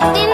Todo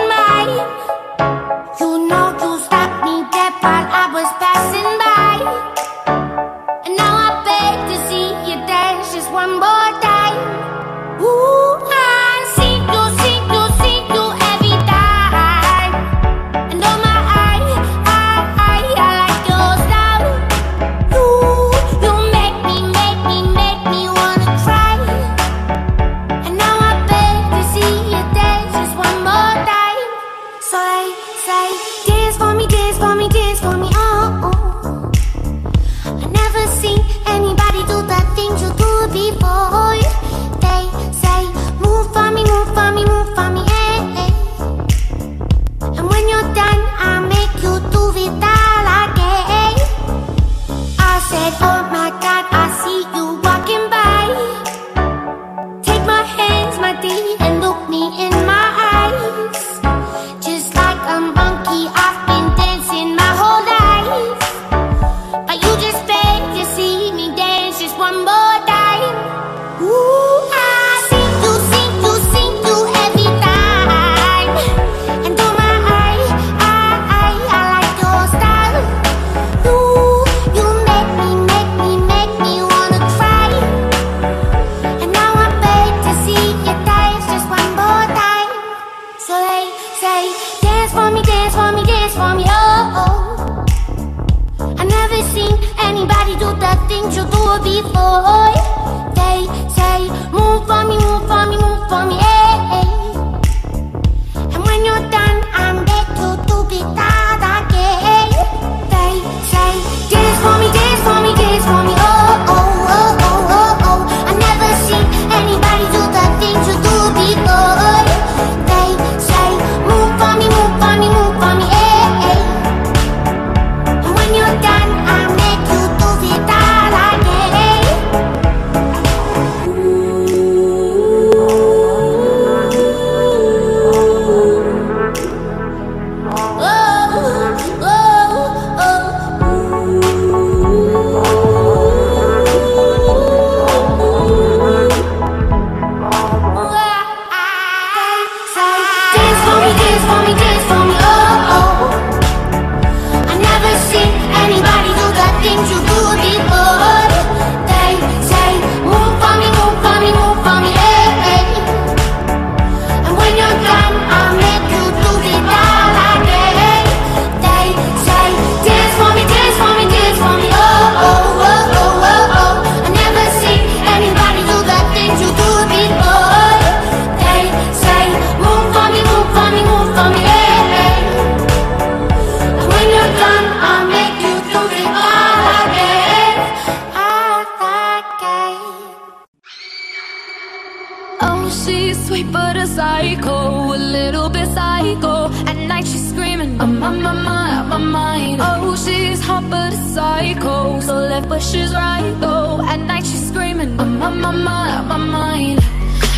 she's sweet but a psycho, a little bit psycho. At night she's screaming, I'm on my mind, my mind. Oh, she's hot but a psycho, so left but she's right though. At night she's screaming, I'm on my mind, my mind.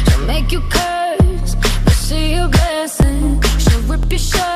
She'll make you curse, but she a blessing. She'll rip your shirt.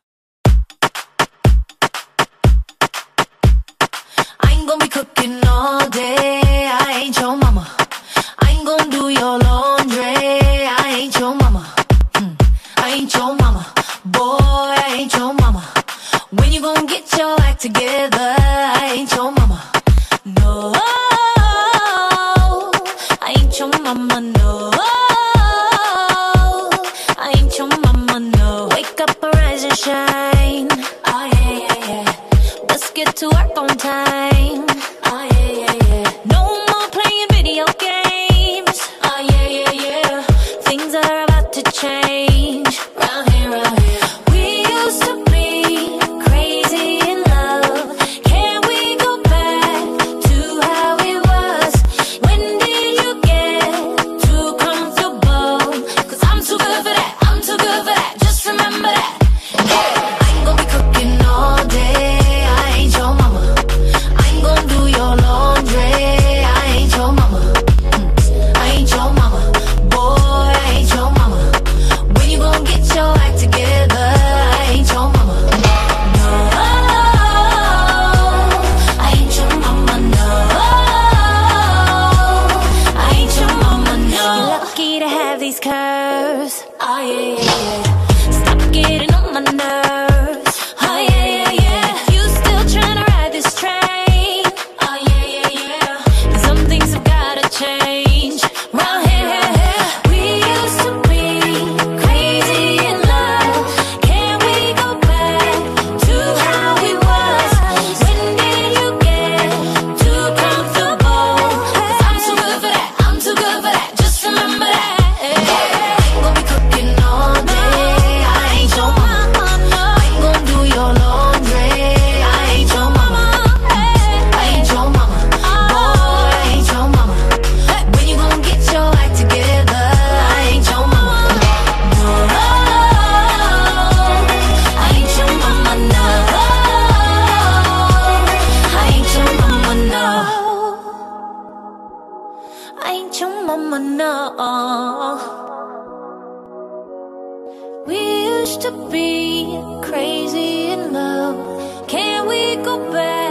used to be crazy in love. Can we go back?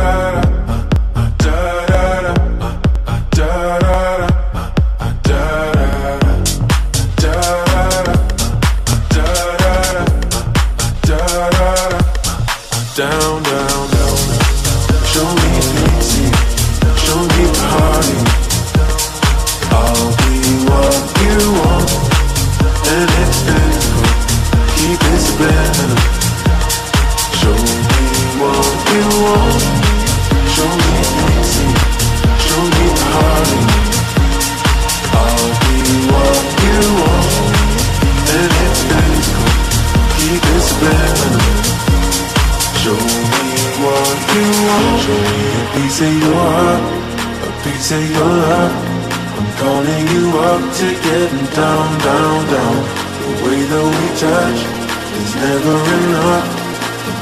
It's never enough.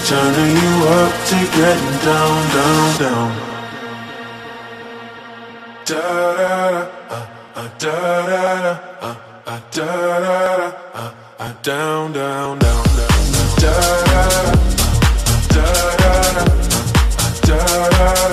Turning you up to getting down, down, down. Da da da, uh, uh, da da da, uh, uh, da da da, uh, uh, down, down, down, down, da da da, uh, uh, da da da, uh, uh, da da da.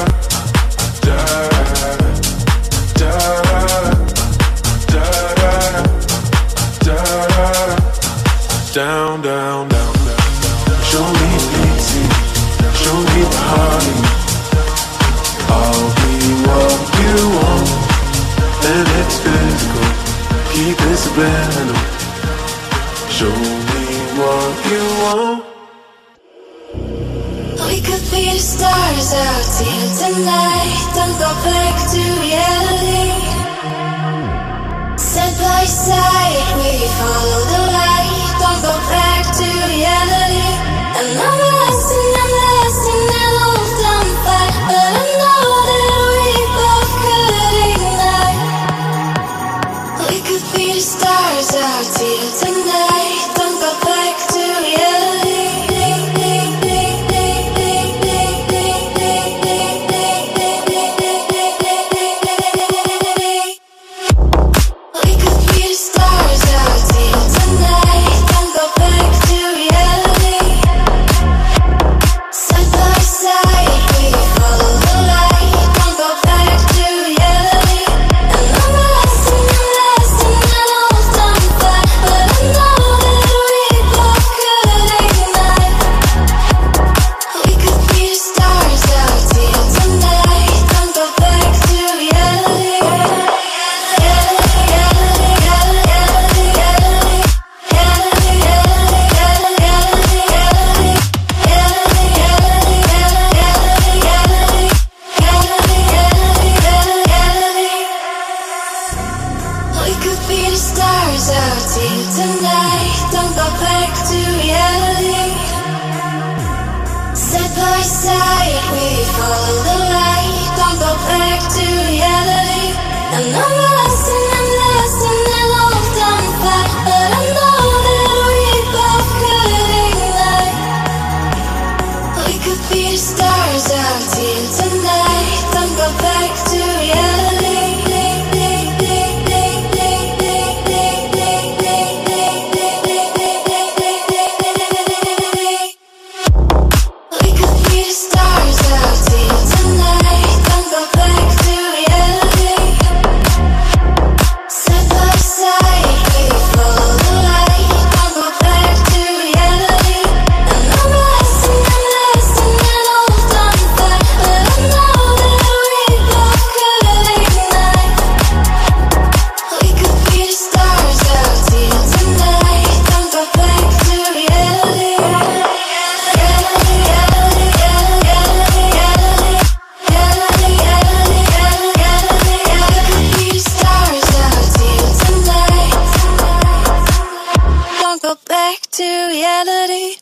back to reality.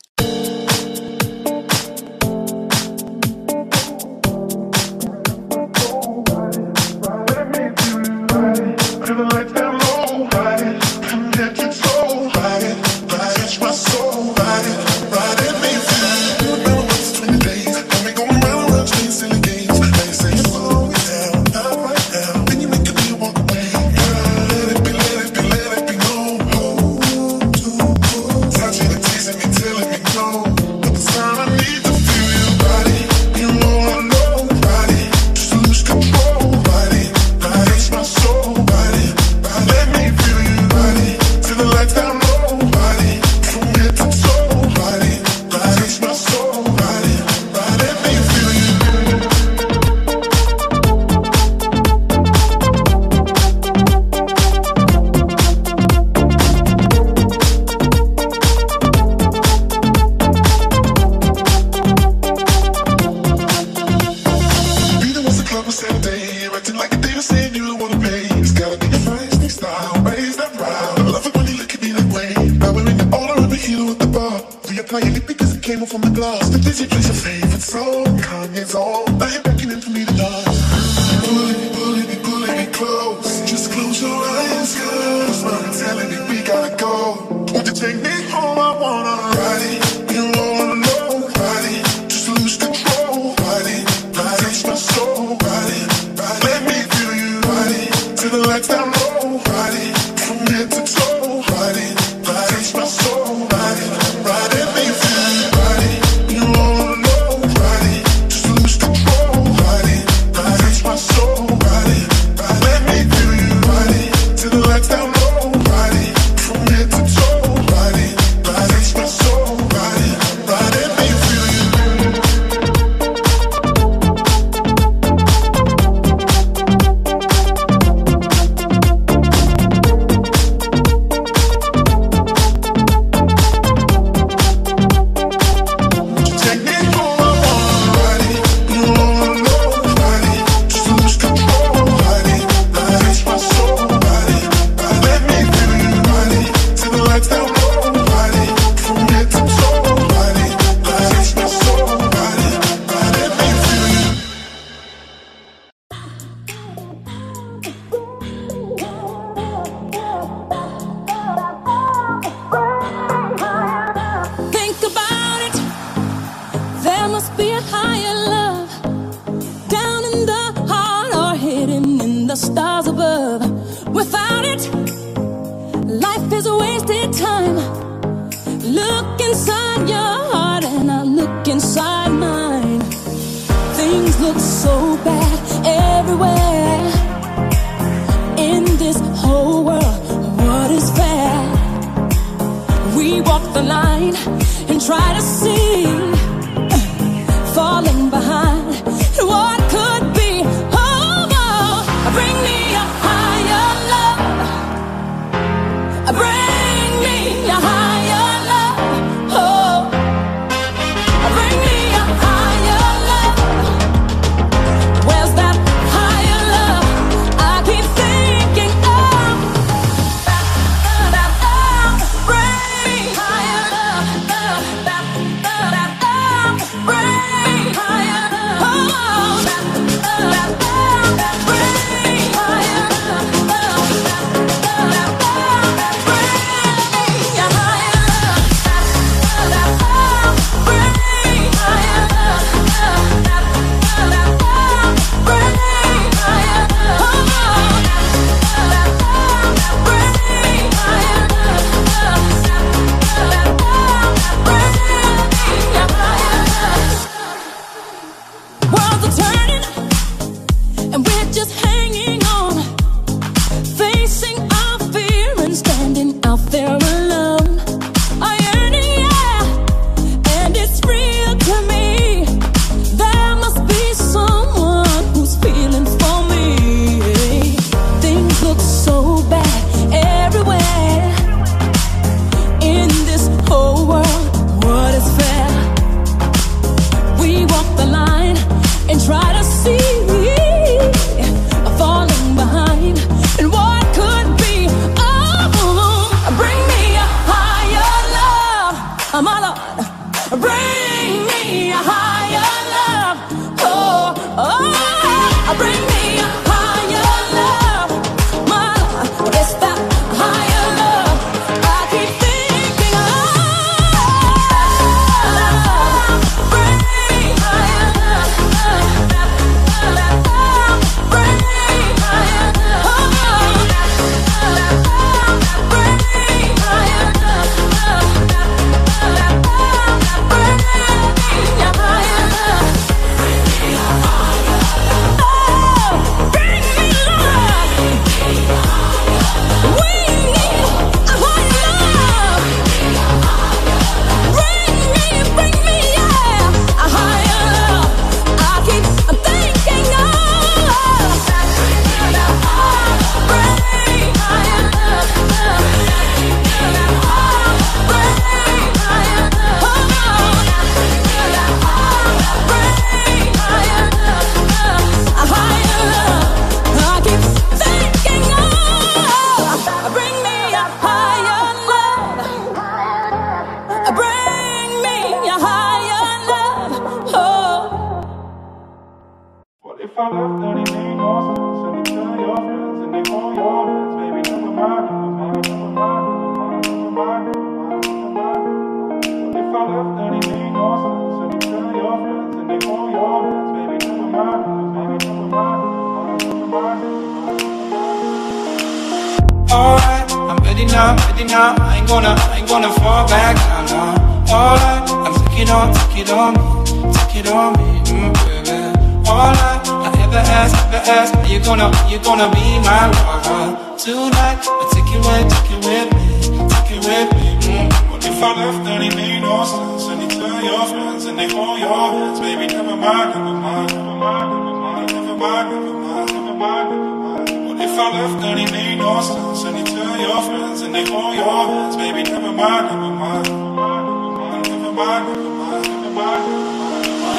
Higher If I left, then it made no your friends, and they call your friends. Baby, i'm ready now, ready now. I ain't gonna, I ain't gonna fall back. Alright, I'm taking on, taking on me, taking on me, mm, baby. Alright the ass, the ass. You're gonna, you're gonna be my lover tonight. I take you with, take you with me, take you with me. Mm. Well, if I left, then it made no sense. And you tell your friends, and they hold your hands, baby. Never mind, never mind, never mind, never mind, never mind, never mind, never mind. Well, if I left, then it made no sense. And you tell your friends, and they hold your hands, baby. Never mind, never mind, never mind, never mind, never mind, never mind.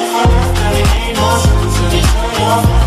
If I left, then it made no sense. And you tell your friends.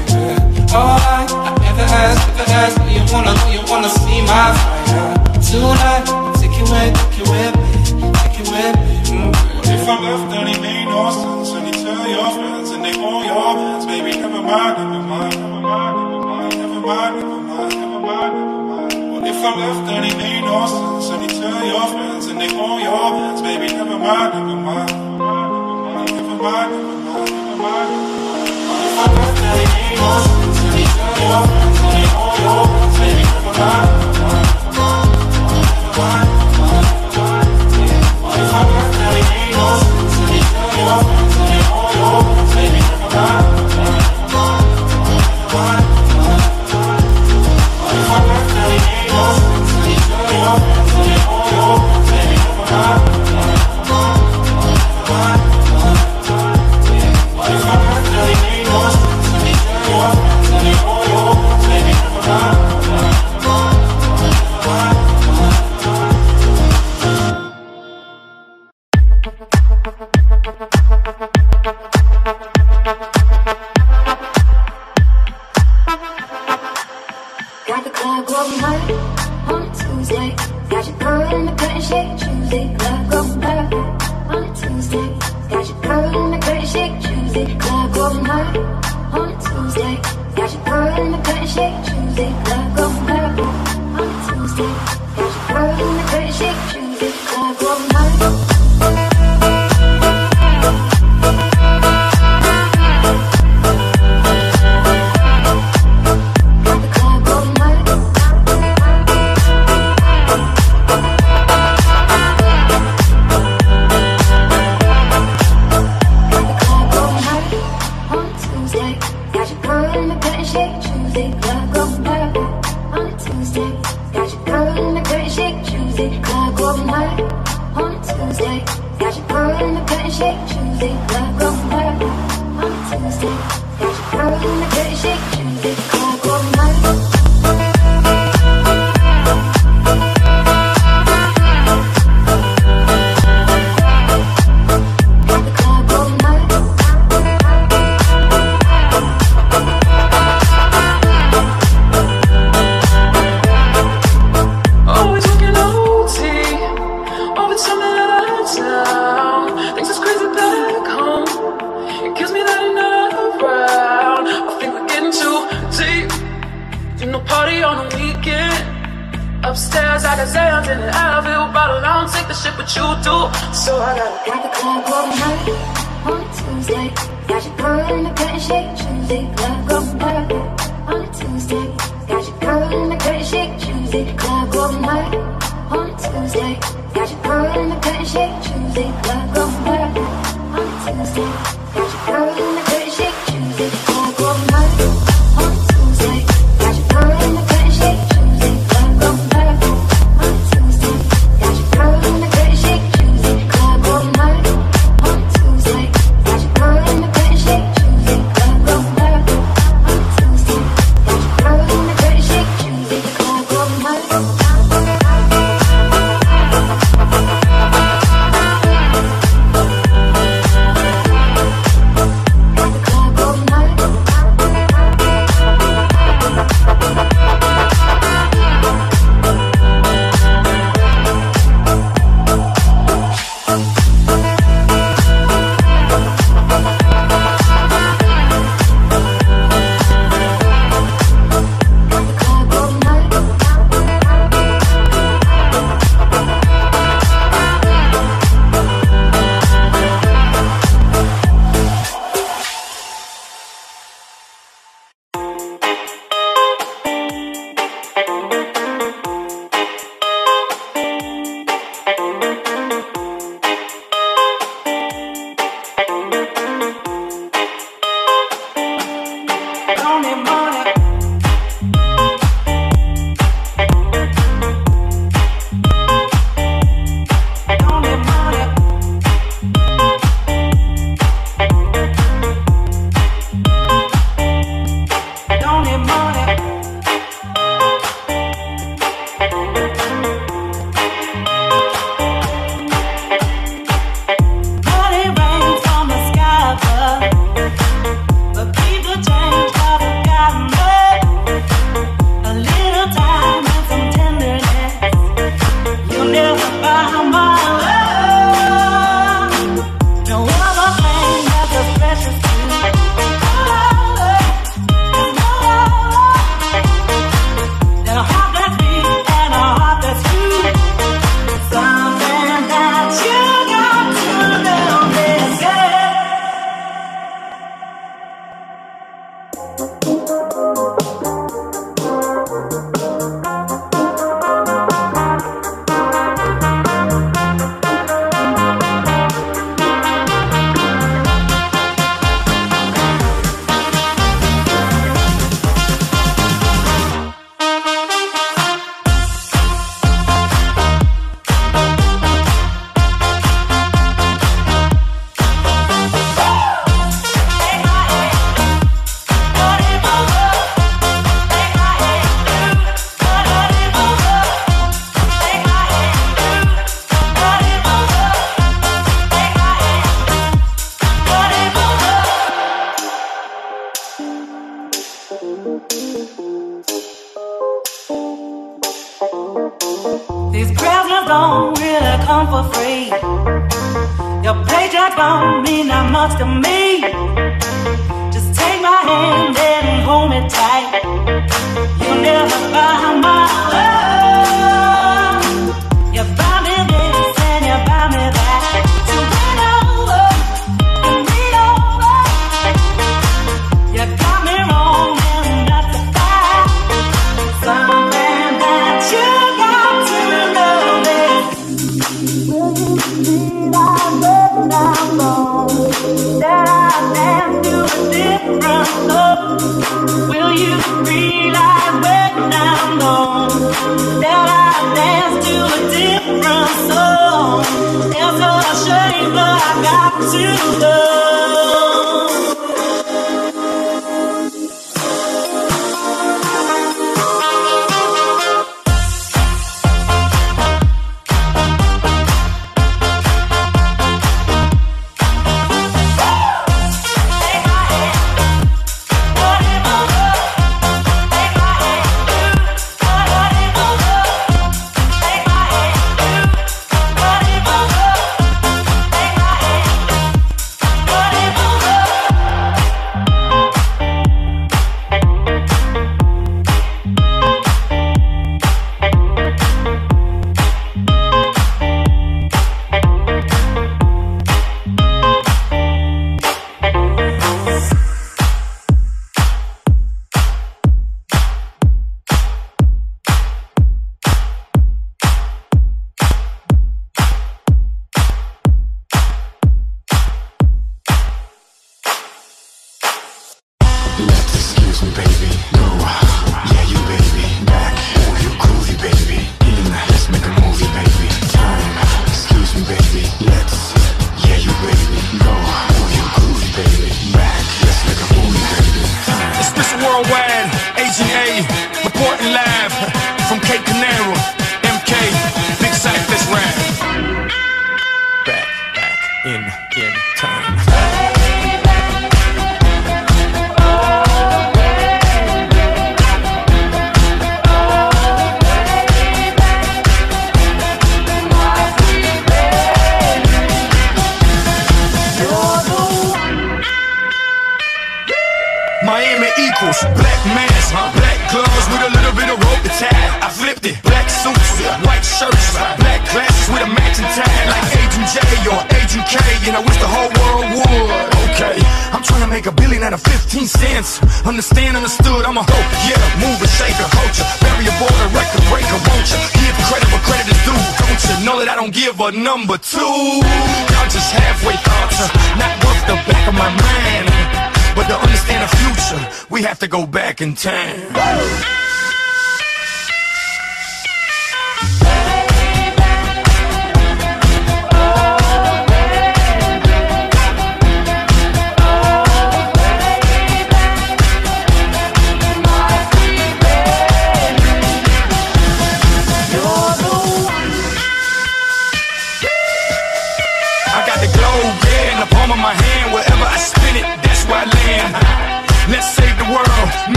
wanna know you wanna see my fire Tonight, take it with, take it with take it with me. If I left, then it made no sense And you tell your friends and they hold your hands Baby, never mind, never mind, never mind, never mind, never mind, never mind, never mind well, If I left, then it made no sense And you tell your friends and they hold your hands Baby, never mind, never mind, never mind, never mind, never mind, never mind If I left, then it made no sense When you tell your friends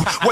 if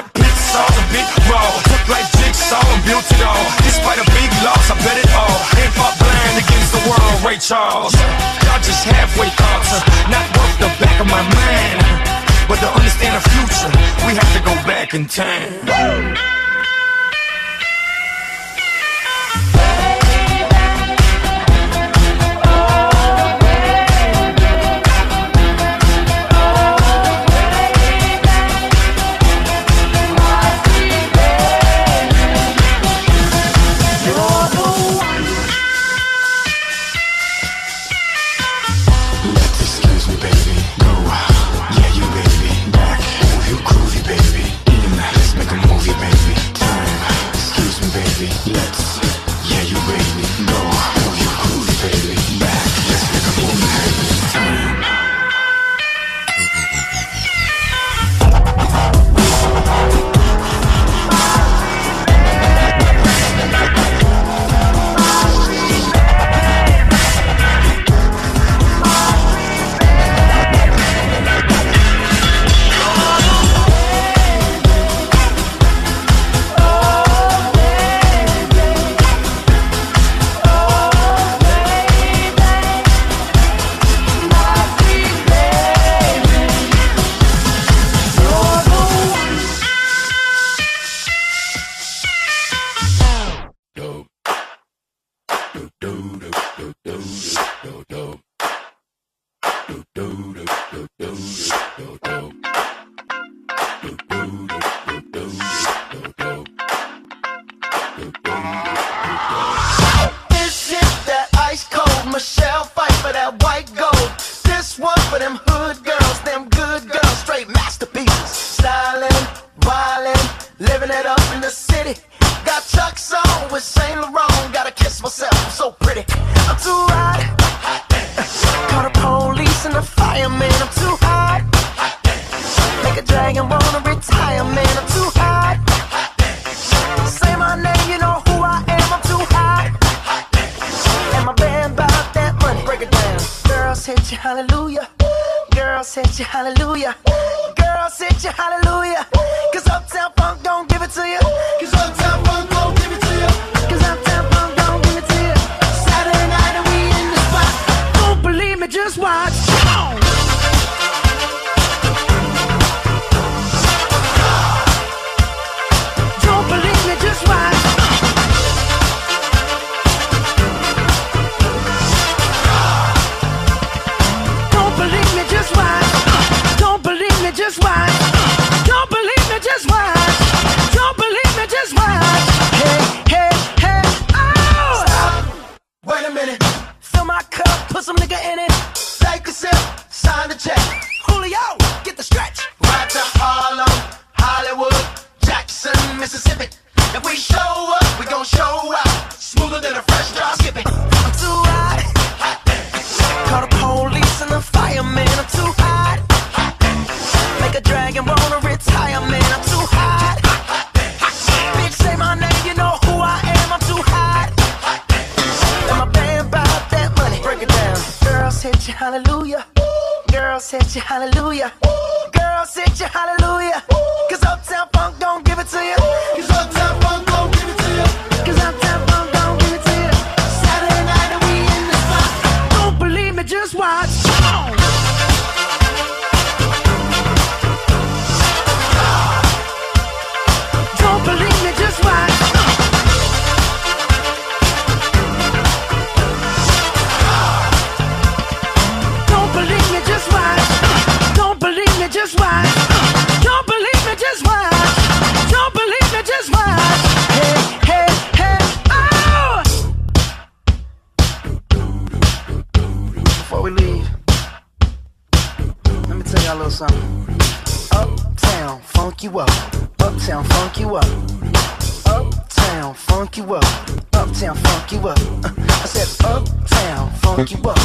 funk you up.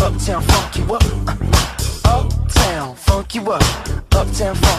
Uptown, funk you up. Uh, Uptown, funk you up. Uptown, funk you up.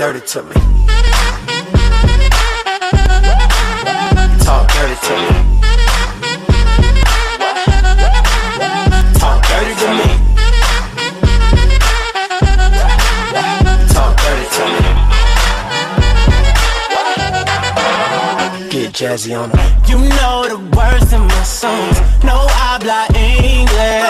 Dirty to me. Talk dirty to me. Talk dirty to me. Talk dirty to me. Get jazzy on. You know the words in my songs. No habla English.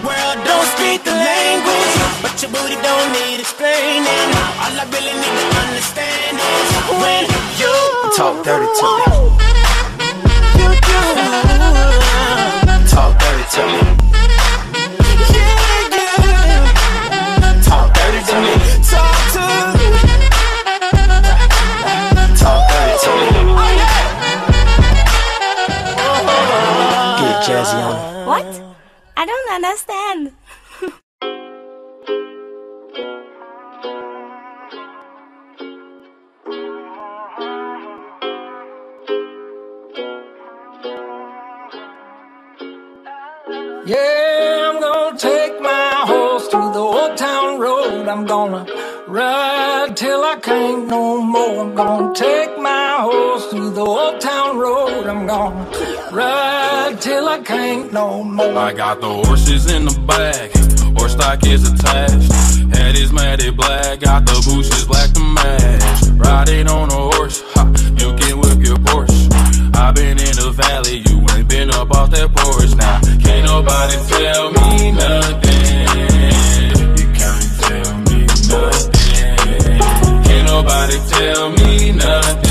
Talk dirty to me. No more. I got the horses in the back, horse stock is attached. Head is matted black, got the bushes black to match. Riding on a horse, ha, you can whip your Porsche. i been in the valley, you ain't been up off that porch. Now, can't nobody tell me nothing. You can't tell me nothing. Can't nobody tell me nothing.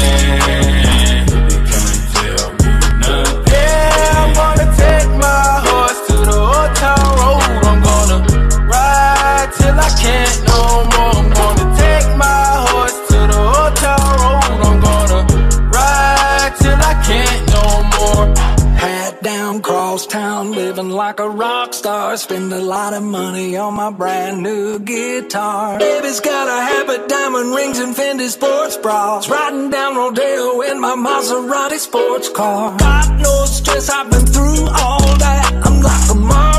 Star. Spend a lot of money on my brand new guitar. Baby's got a habit, diamond rings, and Fendi sports bras. Riding down Rodeo in my Maserati sports car. Got no stress, I've been through all that. I'm like a Marlboro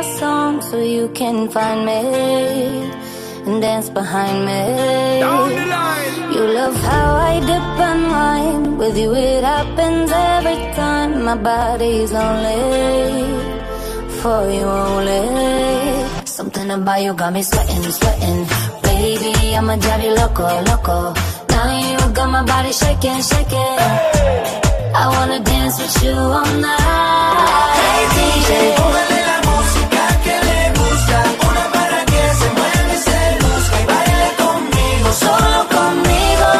our song so you can find me and dance behind me. You love how I dip and wine. With you, it happens every time. My body's only for you only. Something about you got me sweating, sweating. Baby, I'ma drive you loco, loco. Now you got my body shaking, shaking. I wanna dance with you all night. Hey DJ, solo conmigo.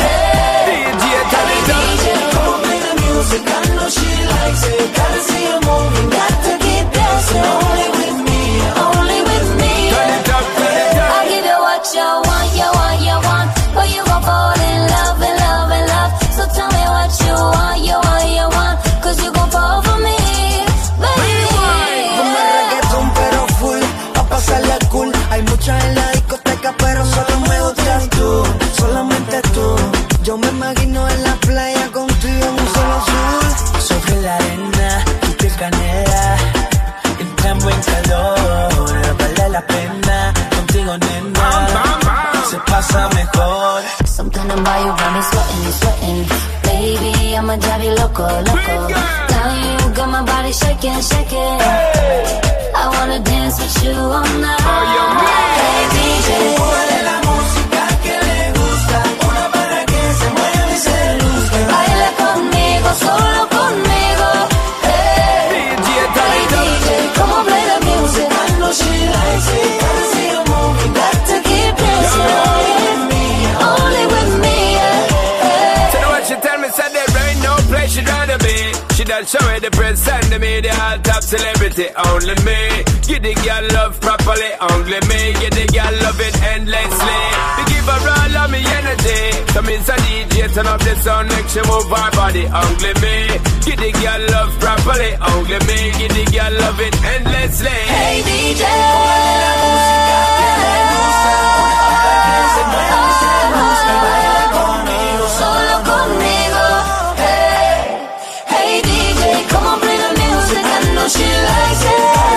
Hey, hey DJ, come on, play the music, I know she likes it. Gotta see her moving, got to keep dancing. Only with me, only with me. I give you what you want, you want, you want. But you gon' fall in love, in love, in love. So tell me what you want, you want, you want. Cause you gon' fall for me, baby. Como reggaetón pero full, pa' pasarla cool Hay muchas en la Solamente tú Yo me imagino en la playa contigo en un solo azul Sobre la arena, tu piel canela en calor, vale la pena Contigo nena, se pasa mejor Something about you got me sweating, sweating. Baby, I'ma drive you loco, loco. Now you got my body shaking, shaking. I wanna dance with you all night. Hey DJ, una para que se mueva y se luzca. baila conmigo, solo conmigo. Be. She show me the present to me, the all top celebrity, only me. Give the girl love properly, only me. Give the girl love it endlessly. We give her all of me energy. So means a DJ, turn up the sound, make she move her body, only me. Give the girl love properly, only me. Give the girl love it endlessly. Hey DJ, solo she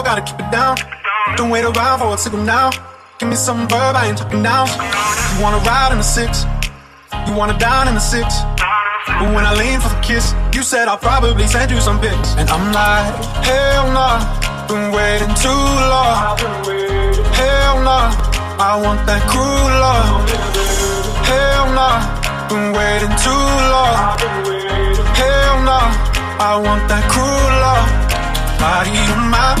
a.m. gotta keep it down. Don't wait around for a signal now. Give me some verb, I ain't talking down. You wanna ride in the six, you wanna down in the six. But when I lean for the kiss, you said I'll probably send you some pics. And I'm like, hell nah, been waiting too long. Hell nah, I want that cruel love. Hell nah, been waiting too long. Hell nah, I want that cruel love. Body of mine,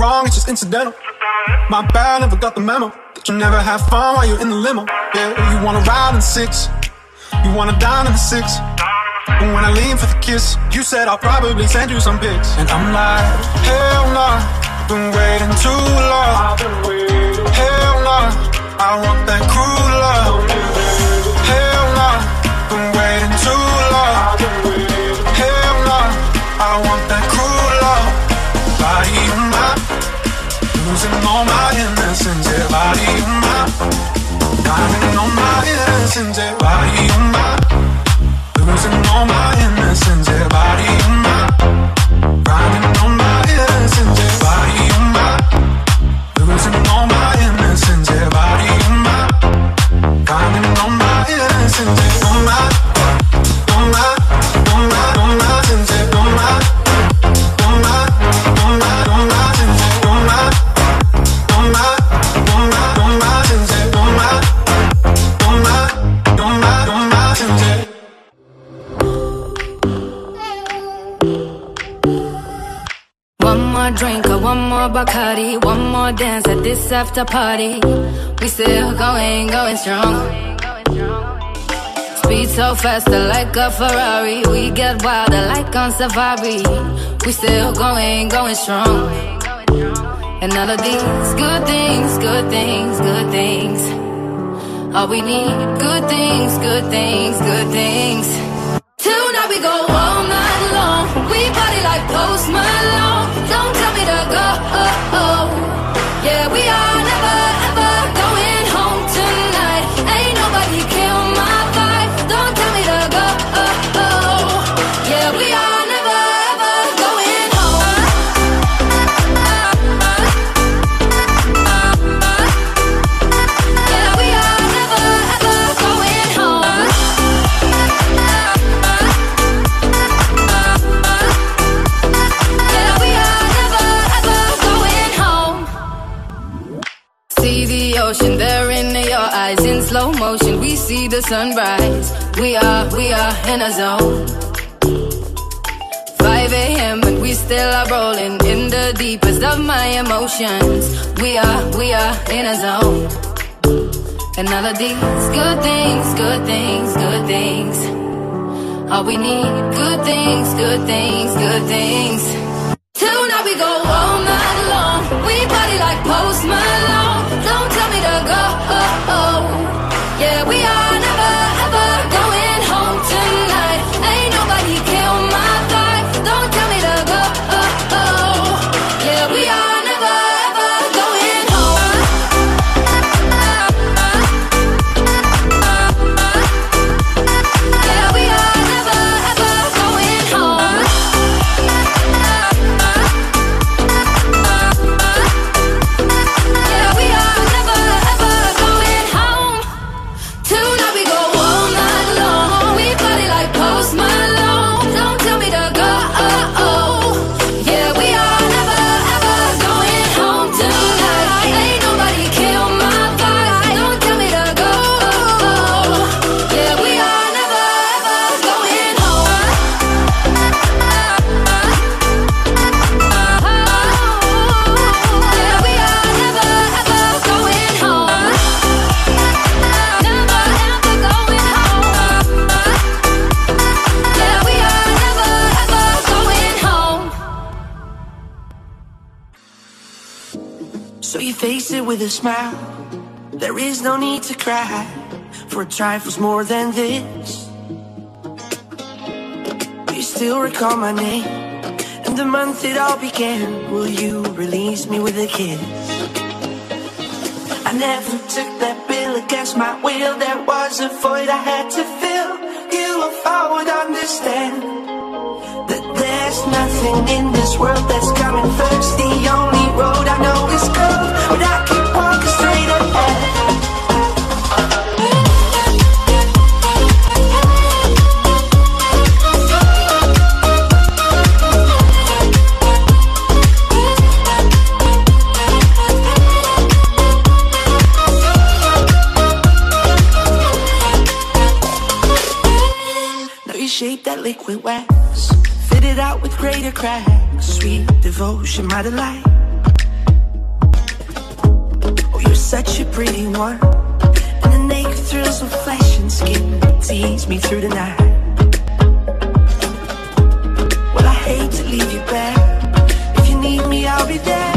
wrong, it's just incidental. My bad, never got the memo. That you never have fun while you're in the limo. Yeah, you wanna ride in six, you wanna dine in the six. But when I lean for the kiss, you said I'll probably send you some pics. And I'm like, hell nah, been waiting too long. Hell nah, I want that cruel losing all my innocence. Yeah, body of mine, finding all my innocence. Yeah, body mine, losing all my after party. We still going, going strong. Speed so faster like a Ferrari. We get wilder like on safari. We still going, going strong. And all of these good things, good things, good things. All we need, good things, good things, good things. Sunrise. We are, we are in a zone. 5 a.m. and we still are rolling in the deepest of my emotions. We are, we are in a zone. And all of these good things, good things, good things. All we need, good things, good things, good things. Tonight we go all night long. We party like Post. With a smile. There is no need to cry for trifles more than this. You still recall my name and the month it all began. Will you release me with a kiss? I never took that bill against my will. There was a void I had to fill. You, if I would understand that there's nothing in this world that's coming first. The only road I know is curved, but I keep liquid wax, fit it out with greater cracks. Sweet devotion, my delight. Oh, you're such a pretty one, and the naked thrills of flesh and skin tease me through the night. Well, I hate to leave you back. If you need me, I'll be there.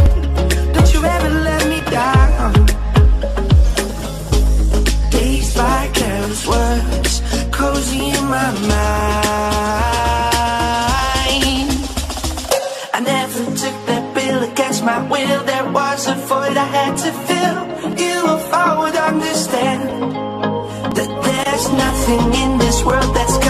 My will. There was a void I had to fill. You, if I would understand that there's nothing in this world that's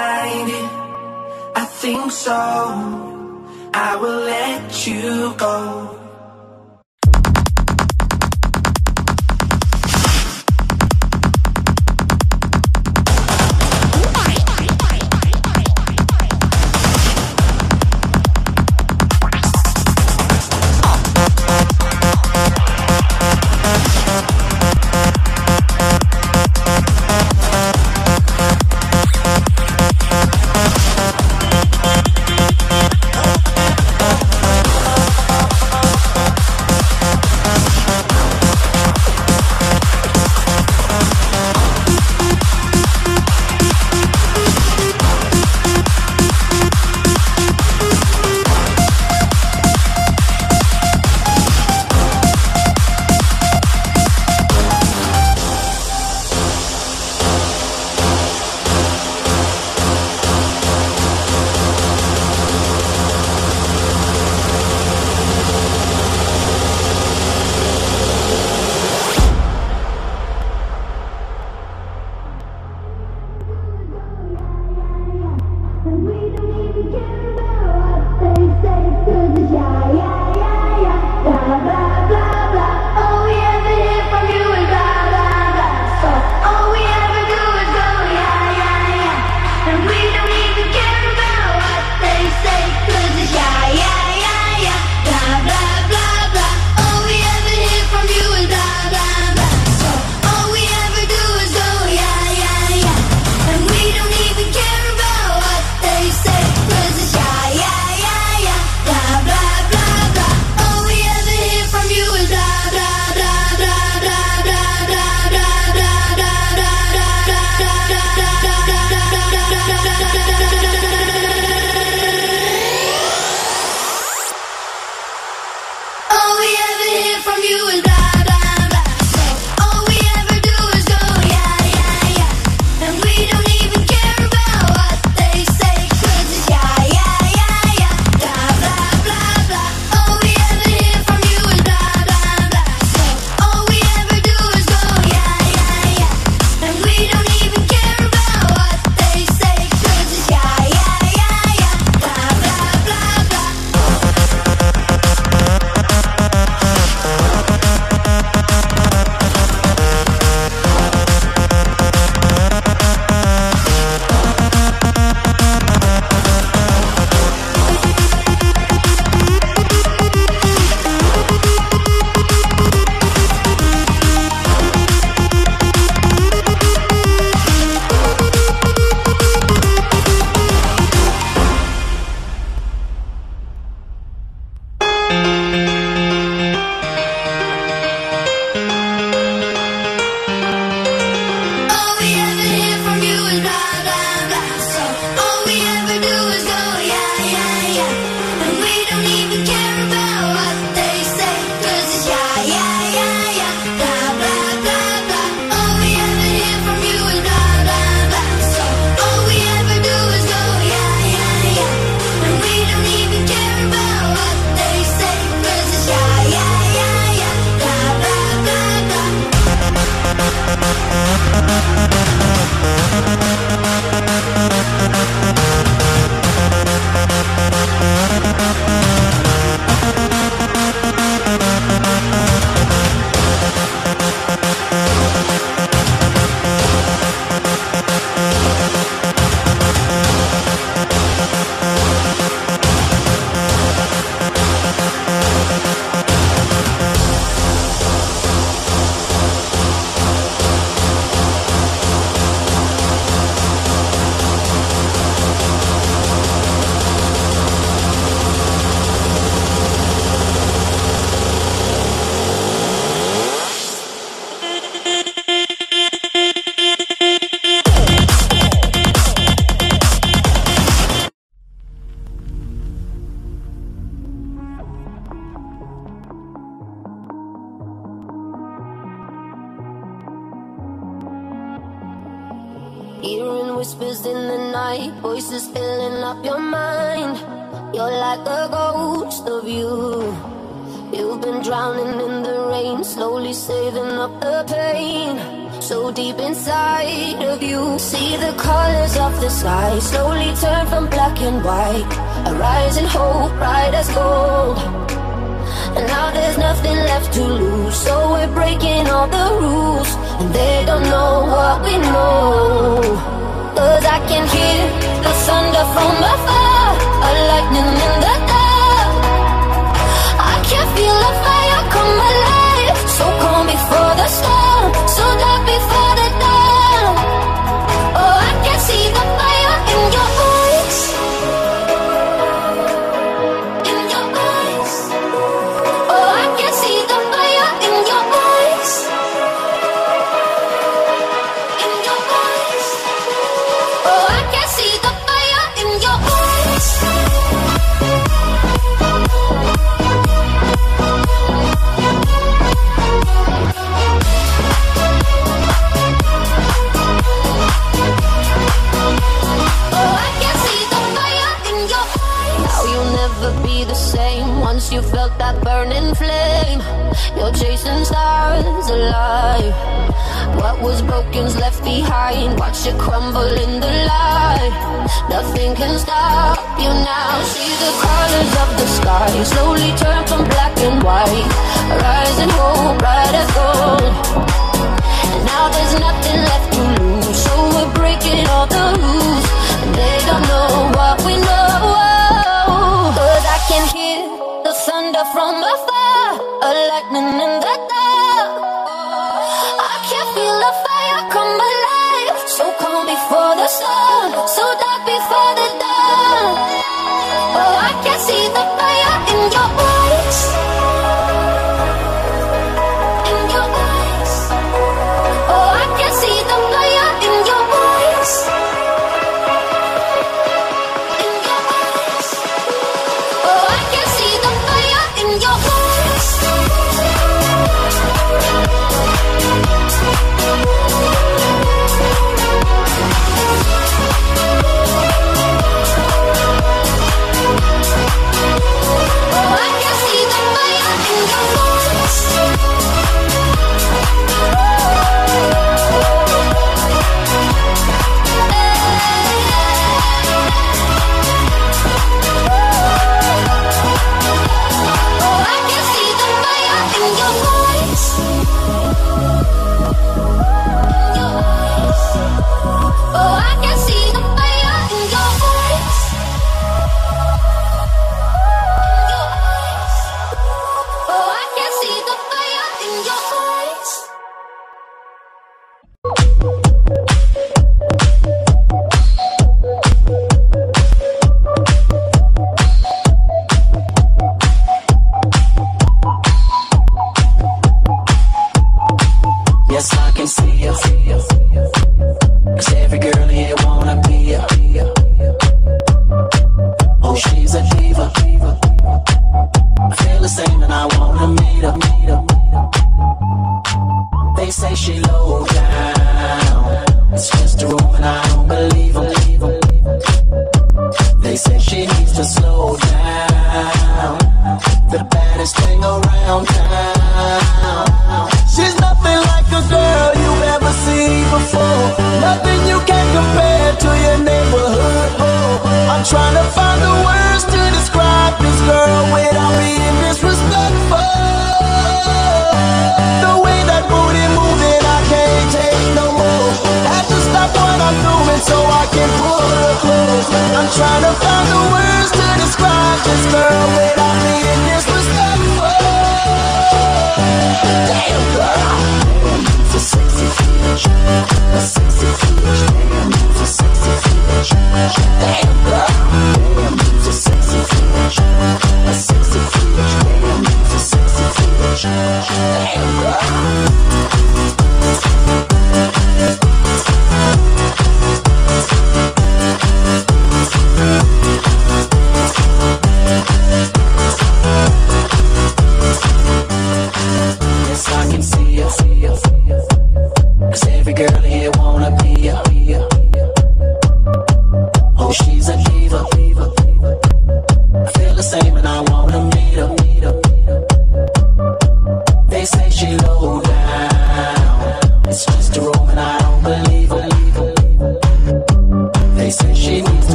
find it? I think so. I will let you go. sky. Slowly turn from black and white. Rising hope, bright as gold. And now there's nothing left to lose. So we're breaking all the rules. And they don't know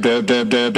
dab, dab, dab, dab,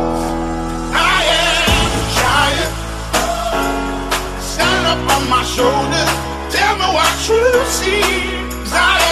my shoulders. Tell me what truth see. I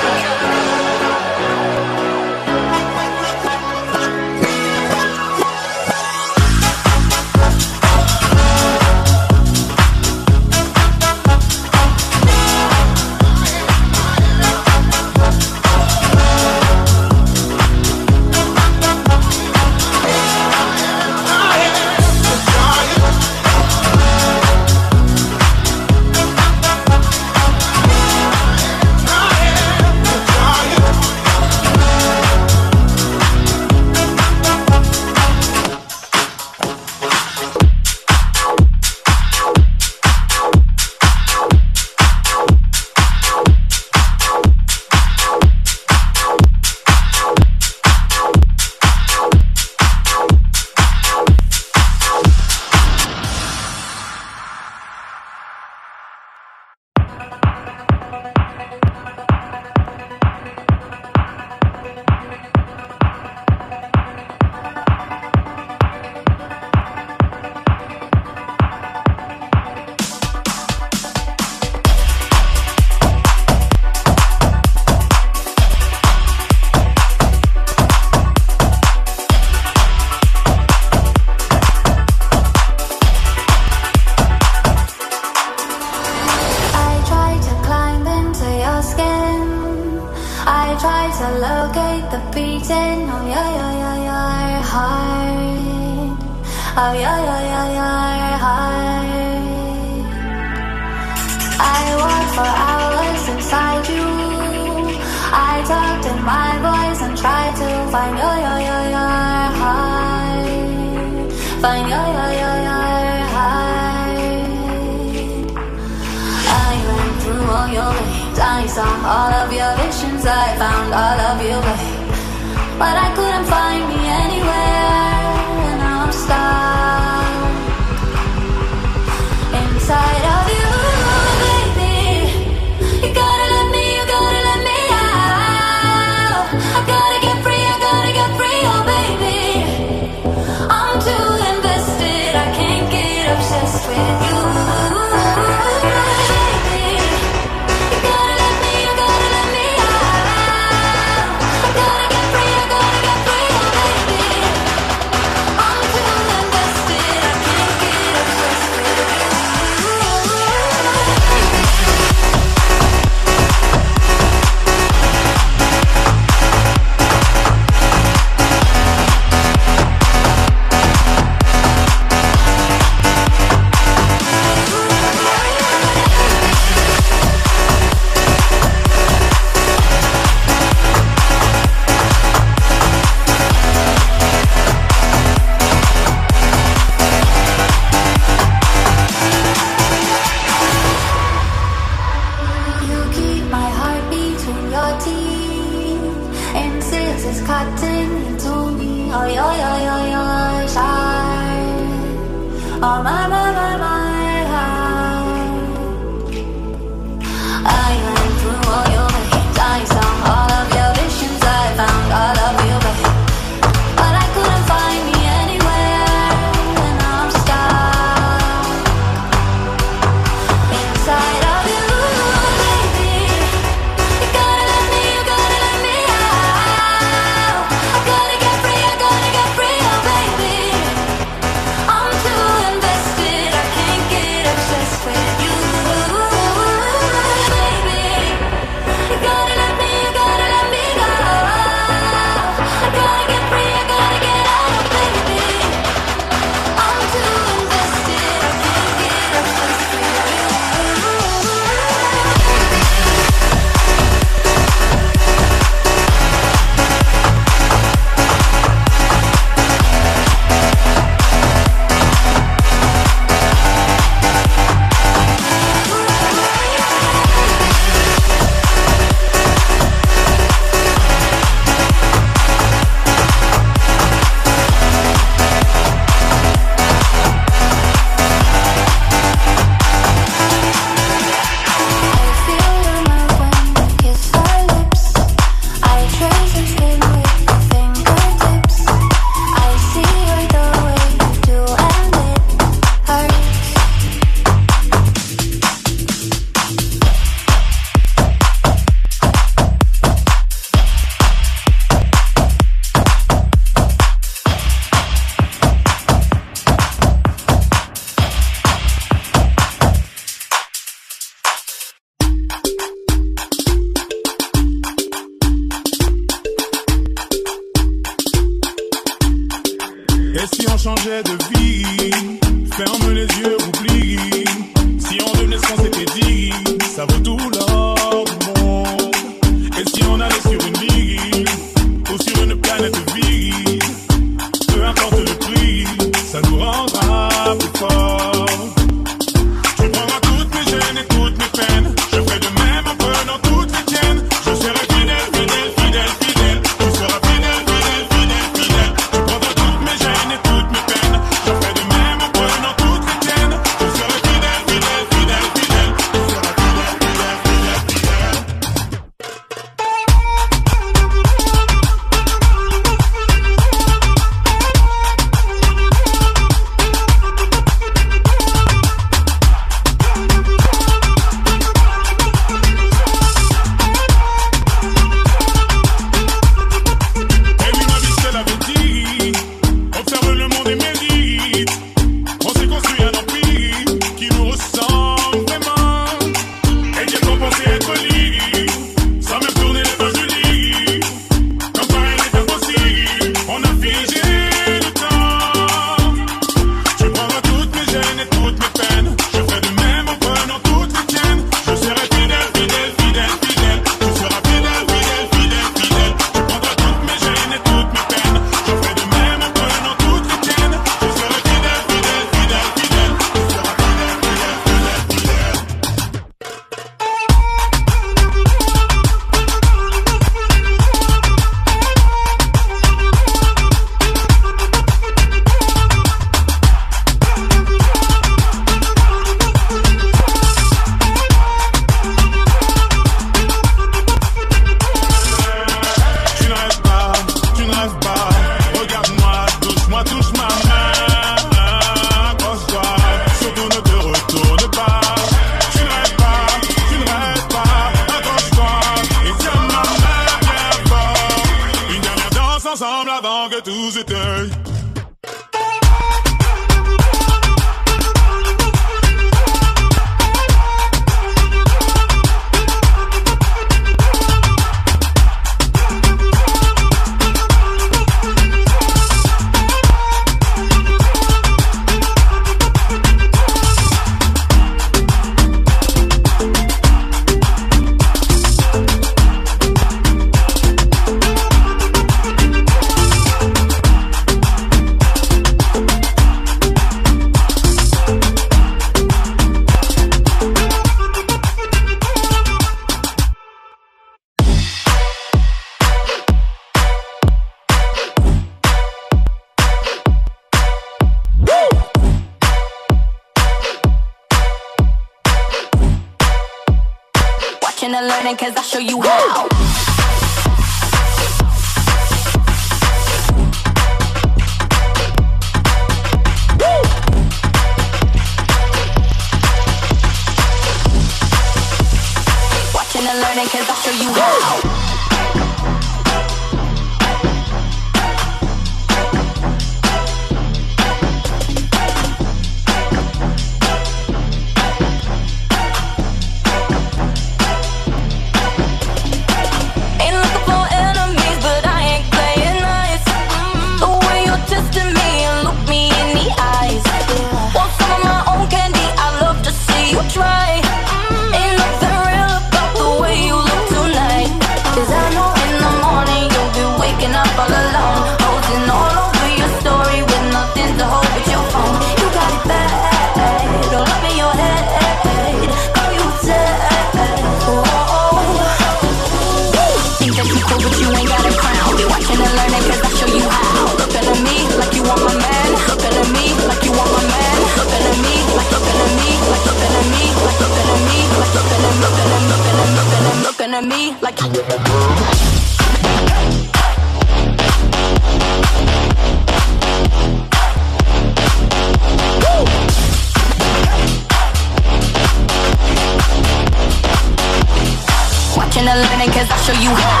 show you how.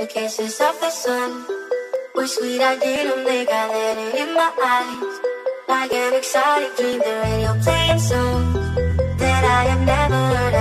The kisses of the sun were sweet, I didn't think I let it in my eyes. Like an excited dream, the radio playing songs that I have never heard.